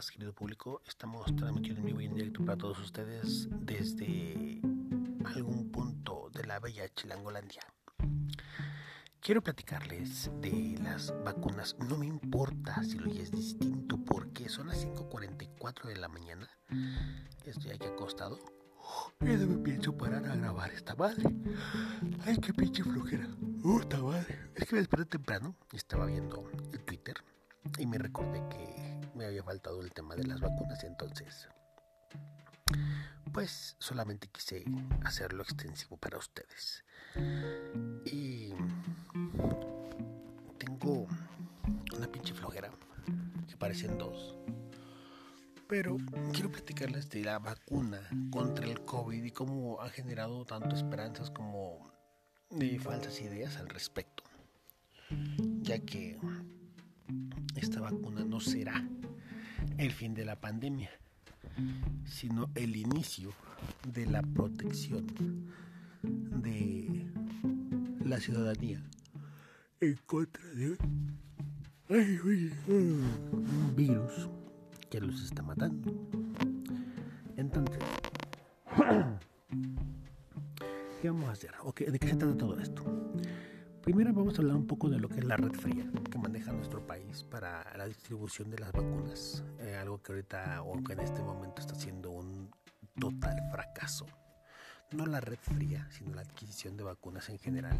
días, querido público. Estamos transmitiendo en vivo y en directo para todos ustedes desde algún punto de la bella Chilangolandia. Quiero platicarles de las vacunas. No me importa si lo es distinto porque son las 5.44 de la mañana. Estoy aquí acostado. Y no me pienso parar a grabar esta madre. Ay, qué pinche flojera. Puta madre. Es que me desperté temprano y estaba viendo el Twitter y me recordé que me había faltado el tema de las vacunas, entonces pues solamente quise hacerlo extensivo para ustedes. Y tengo una pinche flojera que parecen dos. Pero quiero platicarles de la vacuna contra el COVID y cómo ha generado tanto esperanzas como de falsas ideas al respecto. Ya que esta vacuna no será el fin de la pandemia, sino el inicio de la protección de la ciudadanía en contra de un virus que los está matando. Entonces, ¿qué vamos a hacer? ¿De qué se trata todo esto? Primero vamos a hablar un poco de lo que es la red fría que maneja nuestro país para la distribución de las vacunas, eh, algo que ahorita o que en este momento está siendo un total fracaso. No la red fría, sino la adquisición de vacunas en general.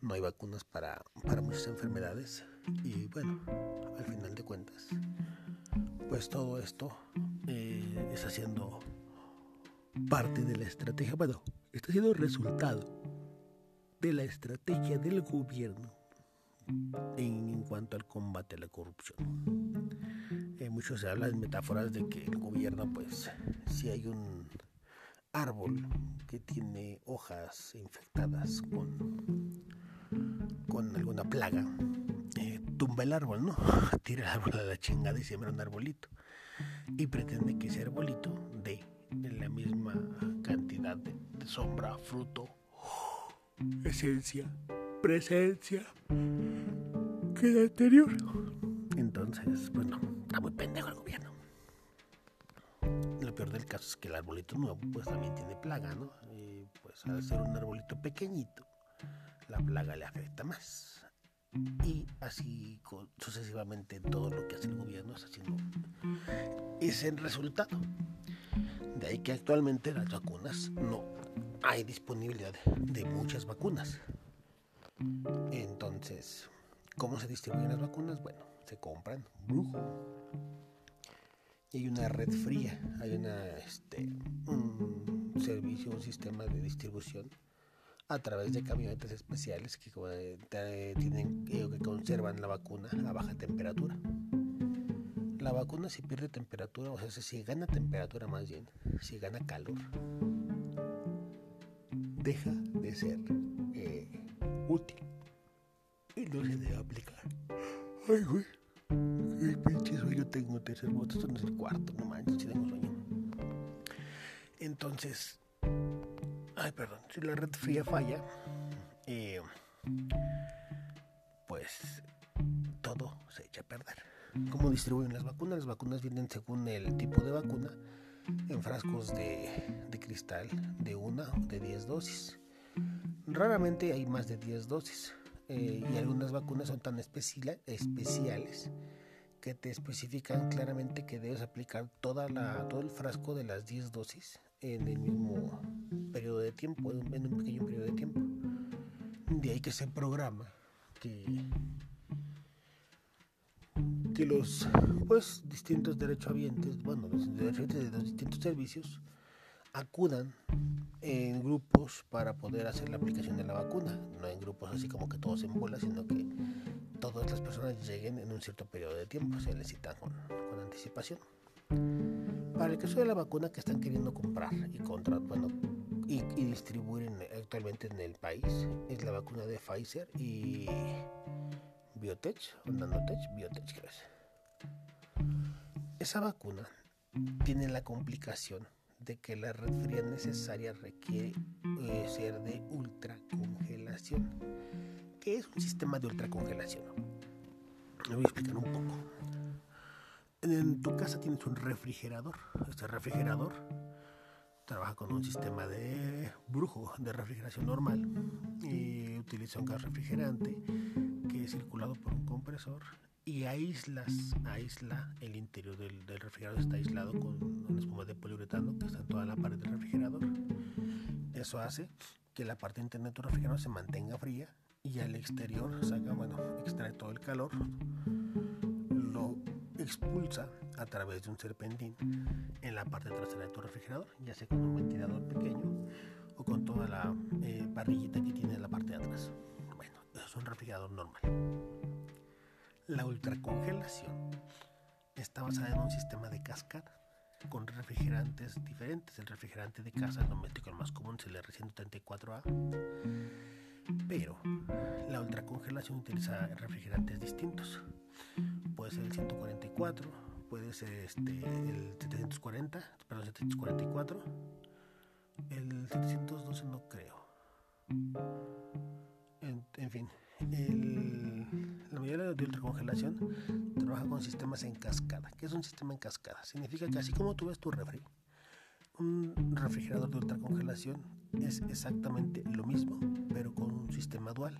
No hay vacunas para, para muchas enfermedades y bueno, al final de cuentas, pues todo esto eh, está siendo parte de la estrategia, bueno, está siendo resultado de la estrategia del gobierno en, cuanto al combate a la corrupción. Eh, muchos se en metáforas de que el gobierno, pues, si hay un árbol que tiene hojas infectadas con, con alguna plaga, eh, tumba el árbol, ¿no? Tira el árbol a la chingada y siembra un arbolito. Y pretende que ese arbolito dé la misma cantidad de sombra, fruto esencia, presencia que la anterior. Entonces, pues no, está muy pendejo el gobierno. Lo peor del caso es que el arbolito nuevo pues también tiene plaga, ¿no? Y pues al ser un arbolito pequeñito, la plaga le afecta más. Y así sucesivamente todo lo que hace el gobierno está haciendo es el resultado. De ahí que actualmente las vacunas no hay disponibilidad de muchas vacunas. Entonces, ¿cómo se distribuyen las vacunas? Bueno, se compran brujo. Hay una red fría, hay una, este, un servicio, un sistema de distribución a través de camionetas especiales que tienen que conservan la vacuna a baja temperatura. La vacuna si pierde temperatura, o sea, si gana temperatura más bien, si gana calor, deja de ser eh, útil y no se debe aplicar. Ay, güey, qué pinche sueño tengo, tercer voto, esto no es el cuarto, no manches, si tengo sueño. Entonces, ay, perdón, si la red fría falla, eh, pues todo se echa a perder. ¿Cómo distribuyen las vacunas? Las vacunas vienen según el tipo de vacuna en frascos de, cristal de una o de 10 dosis. Raramente hay más de 10 dosis eh, y algunas vacunas son tan especiales que te especifican claramente que debes aplicar toda la, todo el frasco de las 10 dosis en el mismo periodo de tiempo, en un pequeño periodo de tiempo. De ahí que se programa que que los pues distintos derechohabientes, bueno, los derechohabientes de los distintos servicios acudan en grupos para poder hacer la aplicación de la vacuna, no en grupos así como que todos en bola, sino que todas las personas lleguen en un cierto periodo de tiempo, se les citan con, anticipación. Para el caso de la vacuna que están queriendo comprar y contra, bueno, y, y distribuir actualmente en el país es la vacuna de Pfizer y Biotech o Nanotech, Biotech creo Esa vacuna tiene la complicación de que la red necesaria requiere eh, ser de ultracongelación. ¿Qué es un sistema de ultracongelación? Me voy a explicar un poco. en tu casa tienes un refrigerador. Este refrigerador trabaja con un sistema de brujo de refrigeración normal y utiliza un gas refrigerante que es circulado por un compresor y aíslas, aísla el interior del, refrigerador, está aislado con una espuma de poliuretano que está en toda la pared del refrigerador. Eso hace que la parte interna de tu refrigerador se mantenga fría y al exterior saca, bueno, extrae todo el calor, lo expulsa a través de un serpentín en la parte trasera de tu refrigerador, ya sea con un ventilador pequeño o con toda la eh, parrillita que tiene en la parte de atrás. Bueno, es un refrigerador normal. La ultracongelación está basada en un sistema de cascada con refrigerantes diferentes. El refrigerante de casa, el doméstico, el más común es el R134A. Pero la ultracongelación utiliza refrigerantes distintos. Puede ser el 144, puede ser este, el 740, perdón, 744. El 712 no creo. En, fin, la mayoría de ultracongelación trabaja con sistemas en cascada. ¿Qué es un sistema en cascada? Significa que así como tú ves tu refri, un refrigerador de ultracongelación es exactamente lo mismo, pero con un sistema dual.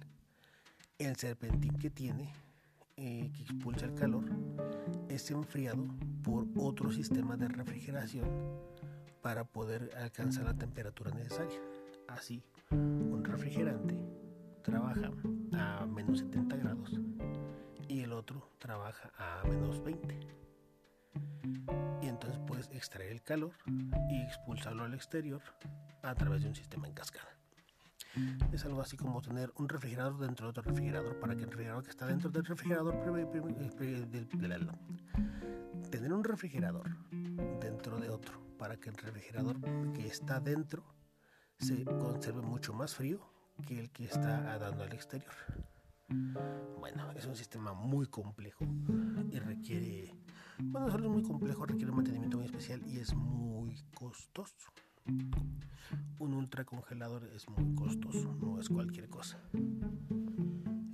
El serpentín que tiene, eh, que expulsa el calor, es enfriado por otro sistema de refrigeración para poder alcanzar la temperatura necesaria. Así, un refrigerante trabaja a menos 70 grados y el otro trabaja a menos 20. Y entonces puedes extraer el calor y expulsarlo al exterior a través de un sistema en cascada. Es algo así como tener un refrigerador dentro de otro refrigerador para que el refrigerador que está dentro del refrigerador tener un refrigerador dentro de otro para que el refrigerador que está dentro se conserve mucho más frío que el que está dando al exterior. Bueno, es un sistema muy complejo y requiere, bueno, solo es muy complejo, requiere un mantenimiento muy especial y es muy costoso. Un ultracongelador es muy costoso, no es cualquier cosa.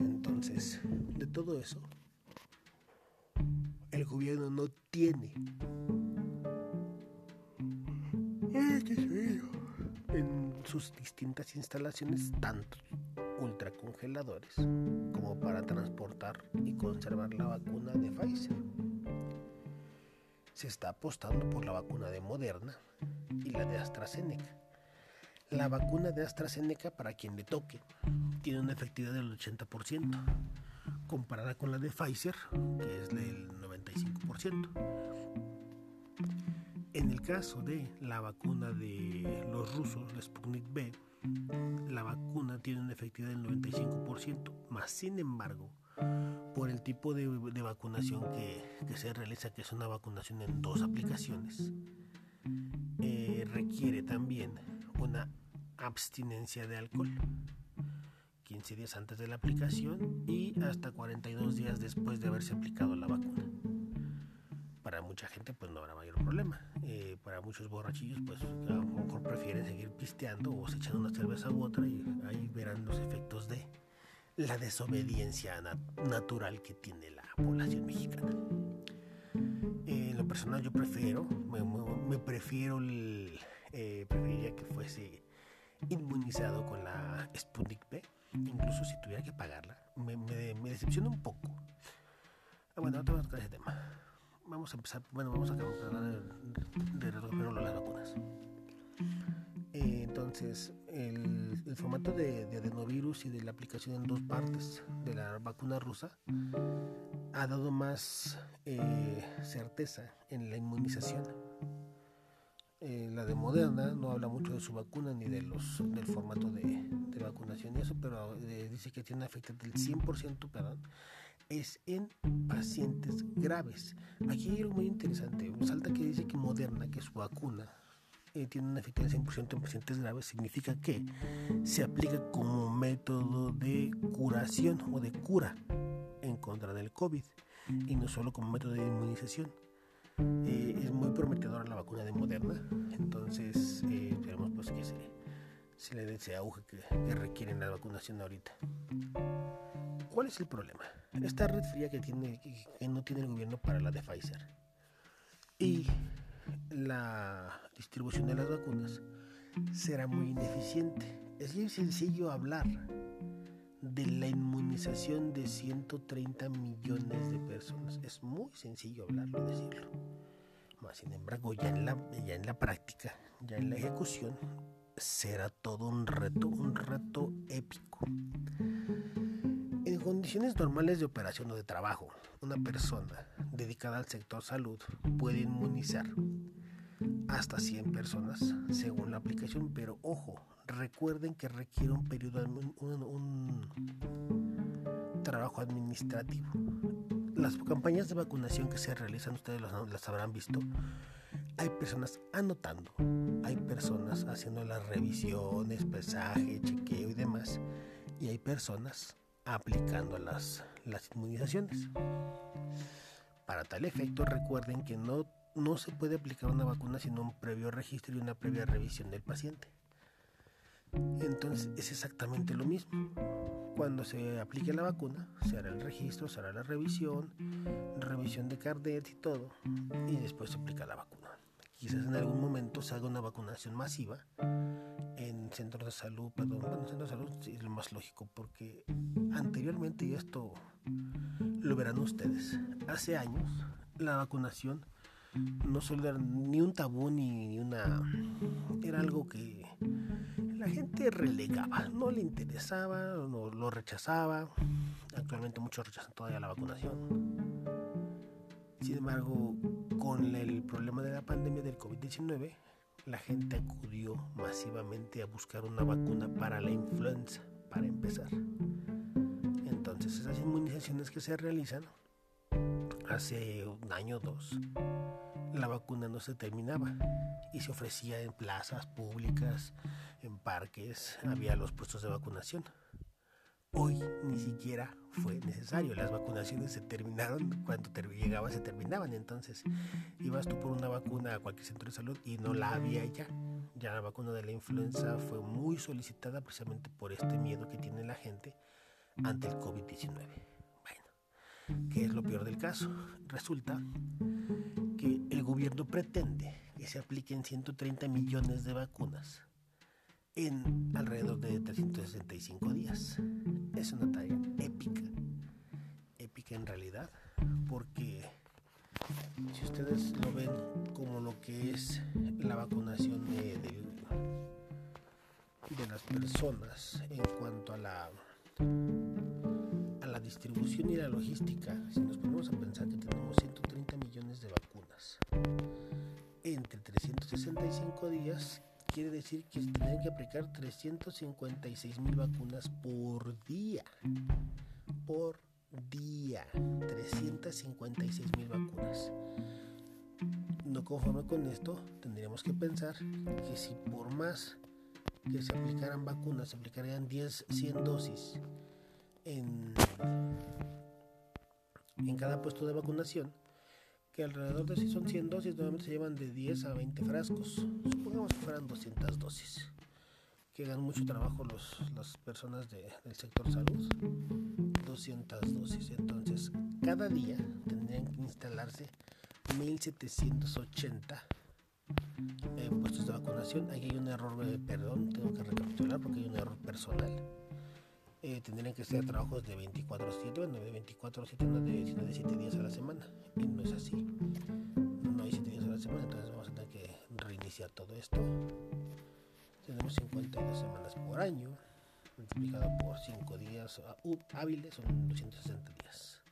Entonces, de todo eso, el gobierno no tiene en sus distintas instalaciones tantos ultracongeladores como para transportar y conservar la vacuna de Pfizer. Se está apostando por la vacuna de Moderna y la de AstraZeneca. La vacuna de AstraZeneca, para quien le toque, tiene una efectividad del 80%, comparada con la de Pfizer, que es del 95%. En el caso de la vacuna de los rusos, la Sputnik B, la vacuna tiene una efectividad del 95%, más sin embargo, por el tipo de, vacunación que, se realiza, que es una vacunación en dos aplicaciones, eh, requiere también una abstinencia de alcohol. 15 días antes de la aplicación y hasta 42 días después de haberse aplicado la vacuna. Para mucha gente pues no habrá mayor problema. Eh, para muchos borrachillos pues a lo mejor prefieren seguir pisteando o se echan una cerveza u otra y ahí verán los efectos de la desobediencia natural que tiene la población mexicana. Eh, en lo personal yo prefiero, me, prefiero, el, eh, preferiría que fuese inmunizado con la Sputnik B, incluso si tuviera que pagarla. Me, me, decepciona un poco. Ah, bueno, ahora vamos a tocar ese tema. Vamos a empezar, bueno, vamos a hablar de, de, las vacunas. Eh, entonces, el, formato de, de, adenovirus y de la aplicación en dos partes de la vacuna rusa ha dado más eh, certeza en la inmunización eh, la de Moderna no habla mucho de su vacuna ni de los, del formato de, vacunación y eso, pero eh, dice que tiene una efectividad del 100%, perdón, es en pacientes graves. Aquí hay algo muy interesante. Salta que dice que Moderna, que su vacuna, eh, tiene una del 100% en pacientes graves, significa que se aplica como método de curación o de cura en contra del COVID y no solo como método de inmunización. Eh, es muy prometedora la vacuna de Moderna, entonces eh, esperemos pues que se, se, le dé ese auge que, que requieren la vacunación ahorita. ¿Cuál es el problema? Esta red fría que, tiene, que no tiene el gobierno para la de Pfizer. y la distribución de las vacunas será muy ineficiente. Es muy sencillo hablar de la inmunización de 130 millones de personas. Es muy sencillo hablarlo, decirlo. Más sin embargo, ya en la, ya en la práctica, ya en la ejecución, será todo un reto, un reto condiciones normales de operación o de trabajo, una persona dedicada al sector salud puede inmunizar hasta 100 personas según la aplicación, pero ojo, recuerden que requiere un periodo, un, trabajo administrativo. Las campañas de vacunación que se realizan, ustedes las, habrán visto, hay personas anotando, hay personas haciendo las revisiones, pesaje, chequeo y demás, y hay personas aplicando las, las inmunizaciones. Para tal efecto, recuerden que no, no se puede aplicar una vacuna sin un previo registro y una previa revisión del paciente. Entonces es exactamente lo mismo. Cuando se aplique la vacuna, se hará el registro, se hará la revisión, revisión de carnet y todo, y después se aplica la vacuna. Quizás en algún momento se haga una vacunación masiva en centros de salud, perdón, bueno, en centros de salud es lo más lógico, porque anteriormente, y esto lo verán ustedes, hace años la vacunación no solo era ni un tabú ni una... era algo que la gente relegaba, no le interesaba, no, lo rechazaba. Actualmente muchos rechazan todavía la vacunación. Sin embargo, con el problema de la pandemia del COVID-19, la gente acudió masivamente a buscar una vacuna para la influenza, para empezar. Entonces, esas inmunizaciones que se realizan hace un año o dos, la vacuna no se terminaba y se ofrecía en plazas públicas, en parques, había los puestos de vacunación. Hoy ni siquiera fue necesario. Las vacunaciones se terminaron cuando llegaba se terminaban. Entonces ibas tú por una vacuna a cualquier centro de salud y no la había ya. Ya la vacuna de la influenza fue muy solicitada precisamente por este miedo que tiene la gente ante el COVID-19. Bueno, ¿qué es lo peor del caso? Resulta que el gobierno pretende que se apliquen 130 millones de vacunas en alrededor de 365 días. Es una tarea épica, épica en realidad, porque si ustedes lo ven como lo que es la vacunación de, las personas en cuanto a la a la distribución y la logística, si nos ponemos a pensar que tenemos 130 millones de vacunas entre 365 días quiere decir que se tendrían que aplicar 356 mil vacunas por día. Por día. 356 mil vacunas. No conforme con esto, tendríamos que pensar que si por más que se aplicaran vacunas, se aplicarían 10, 100 dosis en, en cada puesto de vacunación, que alrededor de si son 100 dosis, normalmente se llevan de 10 a 20 frascos. Supongamos que fueran 200 dosis. Que hagan mucho trabajo los, las personas de, del sector salud. 200 dosis. Entonces, cada día tendrían que instalarse 1780 eh, puestos de vacunación. Aquí hay un error, eh, perdón, tengo que recapitular porque hay un error personal eh, tendrían que ser trabajos de 24-7, bueno, de 24-7, no de, sino de 7 días a la semana. Y no es así. No hay 7 días a la semana, entonces vamos a tener que reiniciar todo esto. Tenemos 52 semanas por año, multiplicado por 5 días uh, hábiles, son 260 días.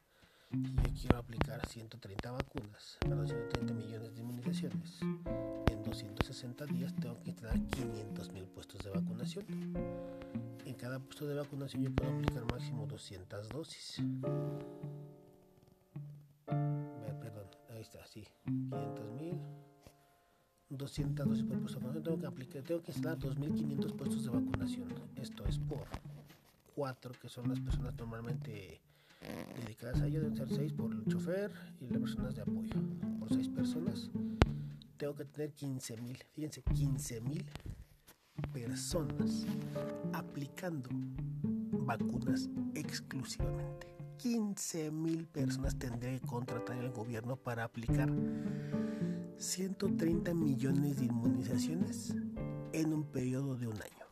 Yo quiero aplicar 130 vacunas, perdón, 130 millones de inmunizaciones, en 260 días tengo que instalar 500 mil puestos de vacunación en cada puesto de vacunación yo puedo aplicar máximo 200 dosis. Perdón, ahí está, sí, 500 mil. 200 dosis por puesto. Tengo que aplicar, tengo que instalar 2.500 puestos de vacunación. Esto es por 4, que son las personas normalmente dedicadas a ello. Deben ser 6 por el chofer y las personas de apoyo. Por 6 personas tengo que tener 15.000. Fíjense, 15.000 personas aplicando vacunas exclusivamente. 15 mil personas tendría que contratar el gobierno para aplicar 130 millones de inmunizaciones en un periodo de un año.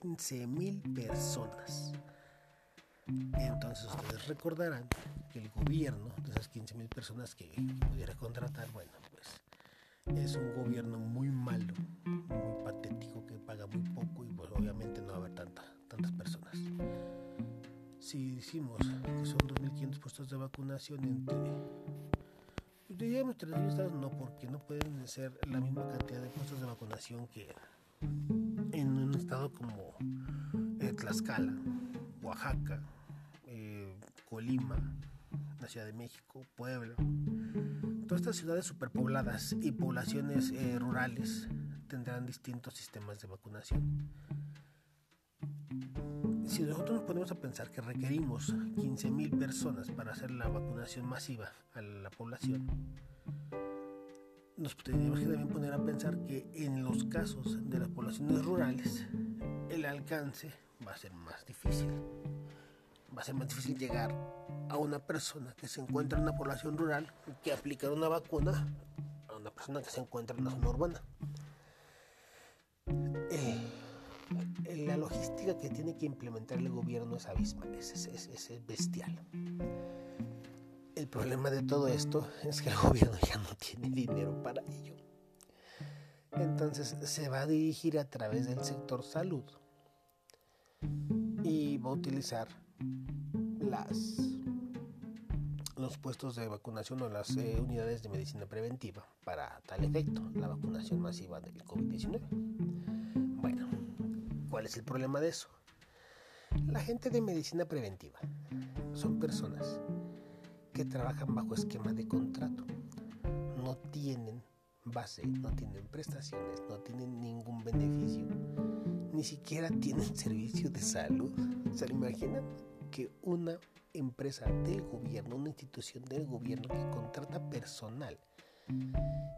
15 mil personas. Entonces ustedes recordarán que el gobierno de esas 15 mil personas que pudiera contratar, bueno, pues es un gobierno muy malo, muy patético, que paga muy poco y pues obviamente no va a haber tanta, tantas personas. Si decimos que son 2.500 puestos de vacunación entre... Pues diríamos 3.000 estados, no, porque no pueden ser la misma cantidad de puestos de vacunación que en un estado como eh, Tlaxcala, Oaxaca, Colima, la Ciudad de México, Puebla, todas estas ciudades superpobladas y poblaciones eh, rurales tendrán distintos sistemas de vacunación. Si nosotros nos ponemos a pensar que requerimos 15.000 personas para hacer la vacunación masiva a la población, nos tenemos que también poner a pensar que en los casos de las poblaciones rurales el alcance va a ser más difícil va a ser más difícil llegar a una persona que se encuentra en una población rural que aplicar una vacuna a una persona que se encuentra en una zona urbana. Eh, la logística que tiene que implementar el gobierno es abismal, es, es, bestial. El problema de todo esto es que el gobierno ya no tiene dinero para ello. Entonces se va a dirigir a través del sector salud y va a utilizar las los puestos de vacunación o las eh, unidades de medicina preventiva para tal efecto, la vacunación masiva del COVID-19. Bueno, ¿cuál es el problema de eso? La gente de medicina preventiva son personas que trabajan bajo esquema de contrato. No tienen base, no tienen prestaciones, no tienen ningún beneficio, ni siquiera tienen servicio de salud. ¿Se lo imaginan? que una empresa del gobierno, una institución del gobierno que contrata personal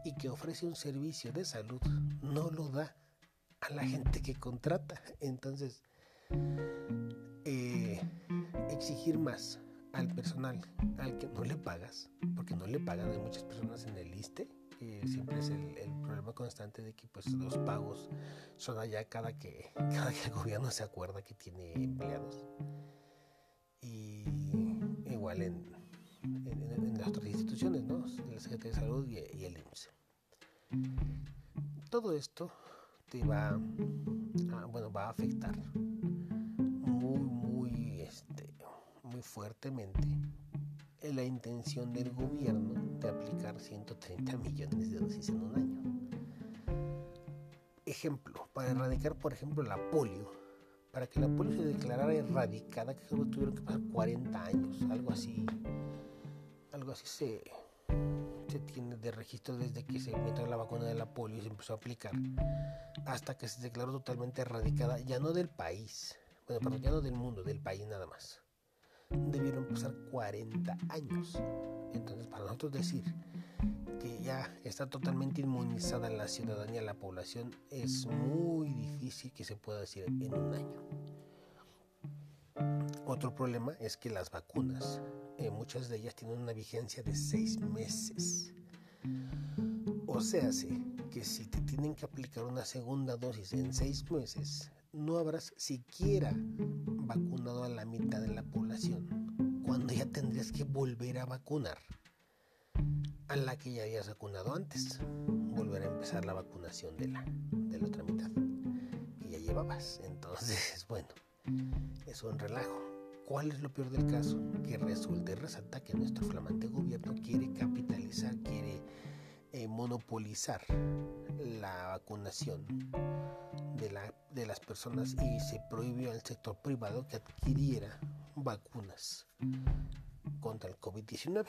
y que ofrece un servicio de salud, no lo da a la gente que contrata. Entonces, eh, exigir más al personal al que no le pagas, porque no le pagan, hay muchas personas en el ISTE, siempre es el, problema constante de que pues los pagos son allá cada que, cada que el gobierno se acuerda que tiene empleados y igual en, las otras instituciones, ¿no? La Secretaría de Salud y, el IMSS. Todo esto te va a, bueno, va a afectar muy, muy, este, muy fuertemente en la intención del gobierno de aplicar 130 millones de dosis en un año. Ejemplo, para erradicar, por ejemplo, la polio, para que la polio se declarara erradicada, que solo tuvieron que pasar 40 años, algo así. Algo así se, tiene de registro desde que se metió la vacuna de la polio y se empezó a aplicar, hasta que se declaró totalmente erradicada, ya no del país, bueno, perdón, ya no del mundo, del país nada más. Debieron pasar 40 años. Entonces, para nosotros decir que ya está totalmente inmunizada la ciudadanía, la población, es muy difícil que se pueda decir en un año. Otro problema es que las vacunas, eh, muchas de ellas tienen una vigencia de seis meses. O sea, que si te tienen que aplicar una segunda dosis en seis meses, no habrás siquiera vacunado a la mitad de la población, cuando ya tendrías que volver a vacunar a la que ya habías vacunado antes. Volver a empezar la vacunación de la, de la otra mitad que ya llevabas. Entonces, bueno, es un relajo. ¿Cuál es lo peor del caso? Que resulta y que nuestro flamante gobierno quiere capitalizar, quiere eh, monopolizar la vacunación de, la, de las personas y se prohibió al sector privado que adquiriera vacunas contra el COVID-19.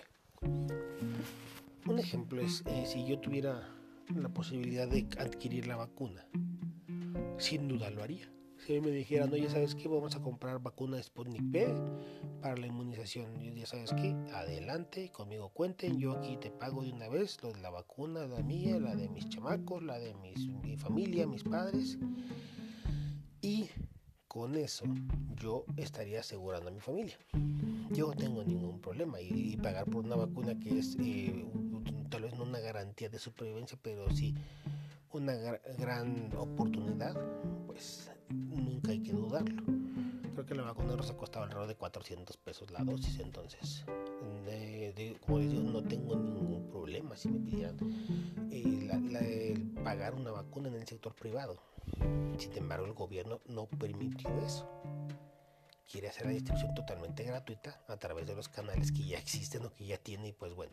Un ejemplo es eh, si yo tuviera la posibilidad de adquirir la vacuna, sin duda lo haría. Si me dijeran, no, ya sabes que vamos a comprar vacuna Sputnik B para la inmunización, ya sabes que adelante, conmigo cuenten, yo aquí te pago de una vez lo de la vacuna, la mía, la de mis chamacos, la de mis, mi familia, mis padres, y con eso yo estaría asegurando a mi familia. Yo no tengo ningún problema. Y, pagar por una vacuna que es eh, tal vez no una garantía de supervivencia, pero sí una gran oportunidad, pues nunca hay que dudarlo. Creo que la vacuna rosa costaba alrededor de 400 pesos la dosis, entonces, como les digo, no tengo ningún problema si me pidieran eh, pagar una vacuna en el sector privado. Sin embargo, el gobierno no permitió eso. Quiere hacer la distribución totalmente gratuita a través de los canales que ya existen o que ya tiene y pues bueno.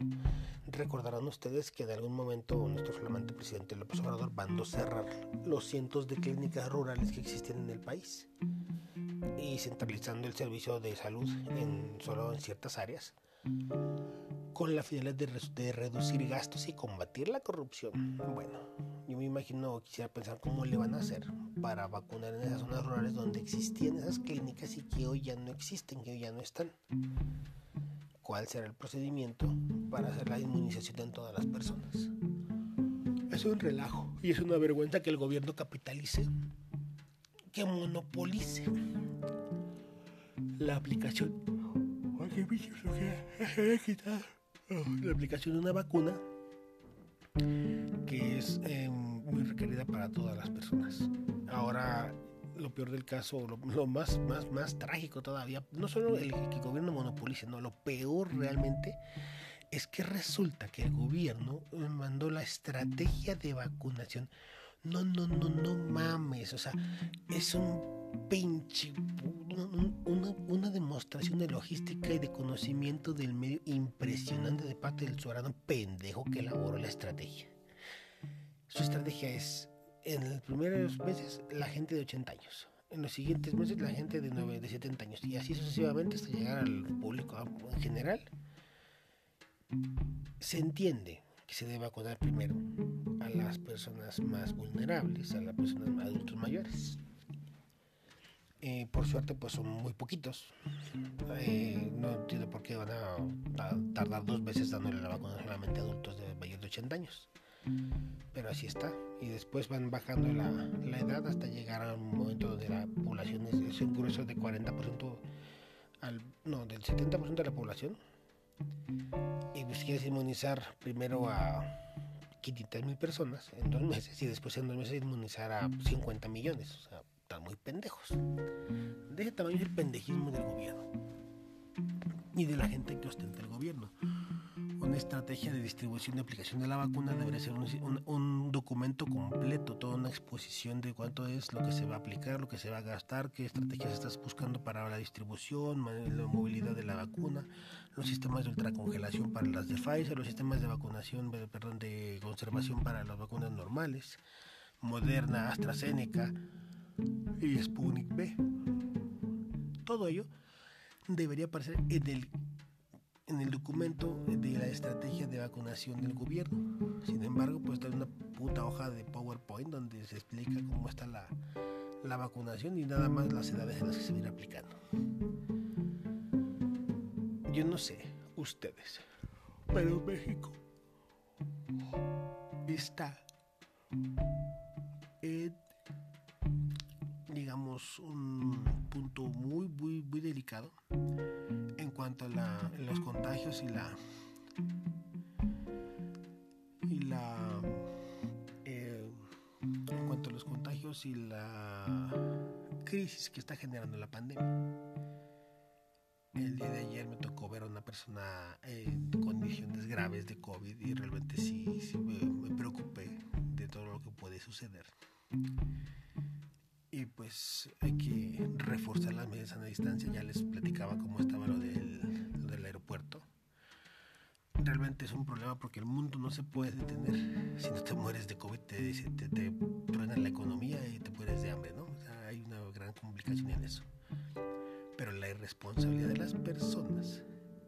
Recordarán ustedes que en algún momento nuestro flamante presidente López Obrador mandó cerrar los cientos de clínicas rurales que existen en el país y centralizando el servicio de salud en solo en ciertas áreas con la finalidad de, reducir gastos y combatir la corrupción. Bueno, yo me imagino, quisiera pensar cómo le van a hacer para vacunar en esas zonas rurales donde existían esas clínicas y que hoy ya no existen, que hoy ya no están. ¿Cuál será el procedimiento para hacer la inmunización en todas las personas? Es un relajo y es una vergüenza que el gobierno capitalice, que monopolice la aplicación. La aplicación de una vacuna que es em, muy requerida para todas las personas. Ahora, lo peor del caso, lo, más, más, más trágico todavía, no solo el que el gobierno monopolice, no, lo peor realmente es que resulta que el gobierno mandó la estrategia de vacunación. No, no, no, no mames, o sea, es un pinche una, demostración de logística y de conocimiento del medio impresionante de parte del ciudadano pendejo que elaboró la estrategia. Su estrategia es, en los primeros meses, la gente de 80 años. En los siguientes meses, la gente de, 9, de 70 años. Y así sucesivamente hasta llegar al público en general. Se entiende que se debe vacunar primero a las personas más vulnerables, a las personas adultos mayores. Eh, por suerte, pues son muy poquitos. Eh, no entiendo por qué van a, tardar dos veces dándole la vacuna solamente a adultos de mayores de 80 años. Pero así está. Y después van bajando la, edad hasta llegar a un momento donde la población es, un grueso de 40% al, no, del 70% de la población. Y pues quieres inmunizar primero a 500 mil personas en dos meses y después en dos meses inmunizar a 50 millones. O sea, están muy pendejos. De ese tamaño es el pendejismo del gobierno y de la gente que ostenta el gobierno. Una estrategia de distribución y aplicación de la vacuna debería ser un, documento completo, toda una exposición de cuánto es lo que se va a aplicar, lo que se va a gastar, qué estrategias estás buscando para la distribución, la movilidad de la vacuna, los sistemas de ultracongelación para las de Pfizer, los sistemas de vacunación, perdón, de conservación para las vacunas normales, Moderna, AstraZeneca y Sputnik B. Todo ello debería aparecer en el, en el documento de la estrategia de vacunación del gobierno. Sin embargo, pues está una puta hoja de PowerPoint donde se explica cómo está la, la vacunación y nada más las edades en las que se viene aplicando. Yo no sé, ustedes, pero México está en digamos, un punto muy, muy, muy delicado en cuanto a los contagios y la y la eh, en cuanto a los contagios y la crisis que está generando la pandemia. El día de ayer me tocó ver a una persona en condiciones graves de COVID y realmente sí, sí me, me preocupé de todo lo que puede suceder y pues hay que reforzar las medidas a distancia. Ya les platicaba cómo estaba lo del, del aeropuerto. Realmente es un problema porque el mundo no se puede detener. Si no te mueres de COVID, te, te, te truena la economía y te mueres de hambre, ¿no? O sea, hay una gran complicación en eso. Pero la irresponsabilidad de las personas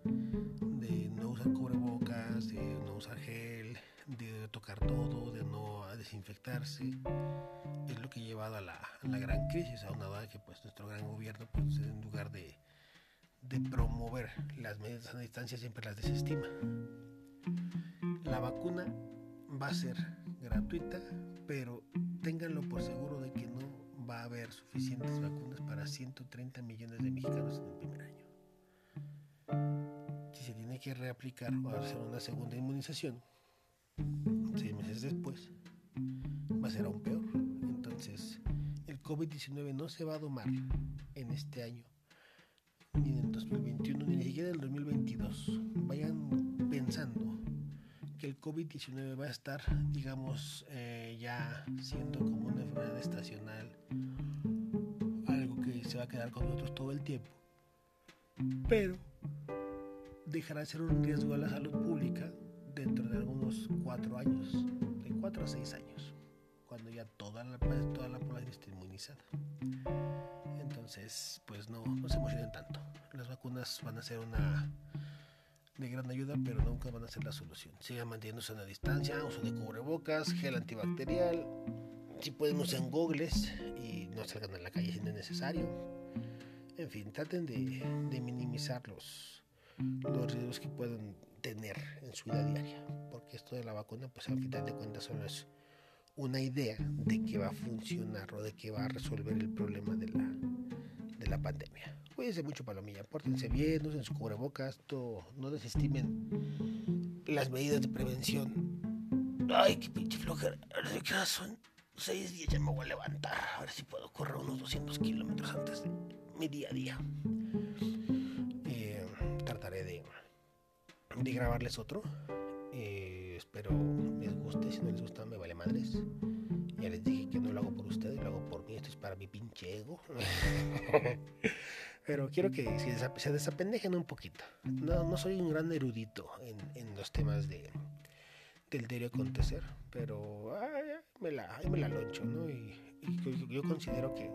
de no usar cubrebocas, de no usar gel, de tocar todo, de no desinfectarse, es lo que ha llevado a la, gran crisis, a una que pues nuestro gran gobierno, pues en lugar de, de promover las medidas a distancia, siempre las desestima. La vacuna va a ser gratuita, pero ténganlo por seguro de que no va a haber suficientes vacunas para 130 millones de mexicanos en el primer año. Si se tiene que reaplicar o hacer una segunda inmunización, seis meses después, va a ser aún peor. Entonces, el COVID-19 no se va a domar en este año, ni en el 2021, ni siquiera en el 2022. Vayan pensando que el COVID-19 va a estar, digamos, eh, ya siendo como una enfermedad estacional, algo que se va a quedar con nosotros todo el tiempo, pero dejará de ser un riesgo a la salud pública dentro de algunos cuatro años, de cuatro a seis años, cuando ya toda la, toda la población esté inmunizada. Entonces, pues no, no se emocionen tanto. Las vacunas van a ser una de gran ayuda, pero nunca van a ser la solución. Sigan manteniéndose a la distancia, uso de cubrebocas, gel antibacterial, si pueden usen gogles y no salgan a la calle si no es necesario. En fin, traten de, de minimizar los, los riesgos que pueden tener en su vida diaria, porque esto de la vacuna, pues al final de cuentas solo es una idea de que va a funcionar o de que va a resolver el problema de la, de la pandemia. Cuídense mucho, palomilla. Pórtense bien, usen su cubrebocas, no desestimen las medidas de prevención. Ay, qué pinche flojera. qué son seis días, ya me voy a levantar. A ver si puedo correr unos 200 kilómetros antes de mi día a día. De grabarles otro. Eh, espero les guste. Si no les gusta, me vale madres. Ya les dije que no lo hago por ustedes, lo hago por mí. Esto es para mi pinche ego. pero quiero que se desapendejen un poquito. No, no soy un gran erudito en, los temas de, del diario acontecer, pero me, la, me la loncho, ¿no? Y, yo, considero que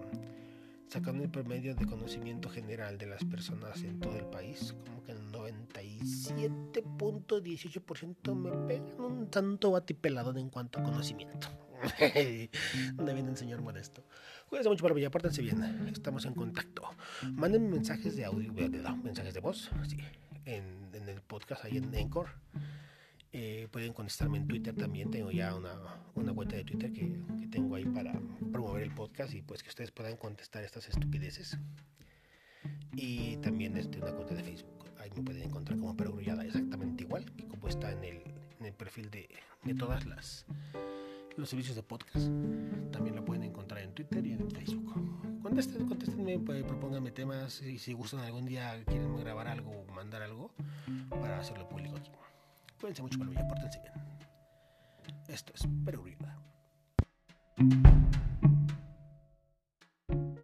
sacando el promedio de conocimiento general de las personas en todo el país, como que el 97.18% me pegan un tanto batipelado en cuanto a conocimiento. ¿Dónde viene el señor Modesto? Cuídense mucho para mí, apártense bien. Estamos en contacto. Mándenme mensajes de audio, mensajes de voz, sí, en, el podcast ahí en Encore. Eh, pueden contestarme en Twitter también. Tengo ya una, una cuenta de Twitter que, que, tengo ahí para promover el podcast y pues que ustedes puedan contestar estas estupideces. Y también este, una cuenta de Facebook. Ahí me pueden encontrar como perogrullada exactamente igual que como está en el, en el perfil de, de todas las los servicios de podcast. También lo pueden encontrar en Twitter y en Facebook. Contesten, contéstenme, pues, propónganme temas y si gustan algún día quieren grabar algo mandar algo para hacerlo público aquí. Cuídense mucho, mí, pórtense bien. Esto es Perú